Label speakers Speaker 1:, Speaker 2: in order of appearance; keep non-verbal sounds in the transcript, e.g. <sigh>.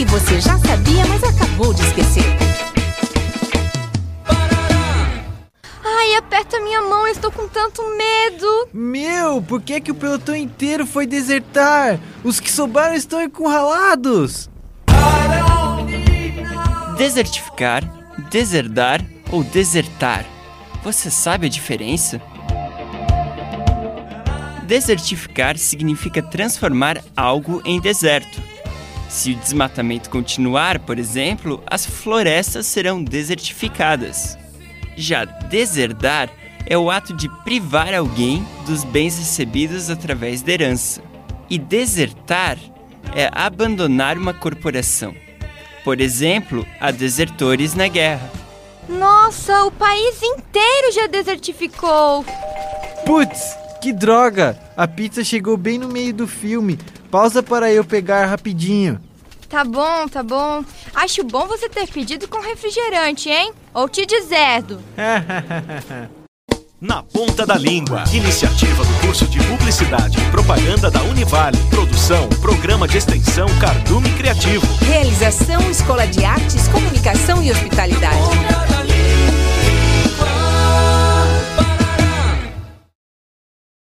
Speaker 1: que você já sabia, mas acabou de esquecer.
Speaker 2: Ai, aperta minha mão, estou com tanto medo.
Speaker 3: Meu, por que, é que o pelotão inteiro foi desertar? Os que sobraram estão encurralados.
Speaker 4: Desertificar, deserdar ou desertar. Você sabe a diferença? Desertificar significa transformar algo em deserto. Se o desmatamento continuar, por exemplo, as florestas serão desertificadas. Já deserdar é o ato de privar alguém dos bens recebidos através da herança. E desertar é abandonar uma corporação. Por exemplo, há desertores na guerra.
Speaker 2: Nossa, o país inteiro já desertificou.
Speaker 3: Putz, que droga! A pizza chegou bem no meio do filme. Pausa para eu pegar rapidinho.
Speaker 2: Tá bom, tá bom. Acho bom você ter pedido com refrigerante, hein? Ou te dizendo.
Speaker 3: <laughs>
Speaker 5: Na Ponta da Língua. Iniciativa do curso de Publicidade e Propaganda da Univale. Produção, Programa de Extensão Cardume Criativo.
Speaker 1: Realização Escola de Artes, Comunicação e Hospitalidade.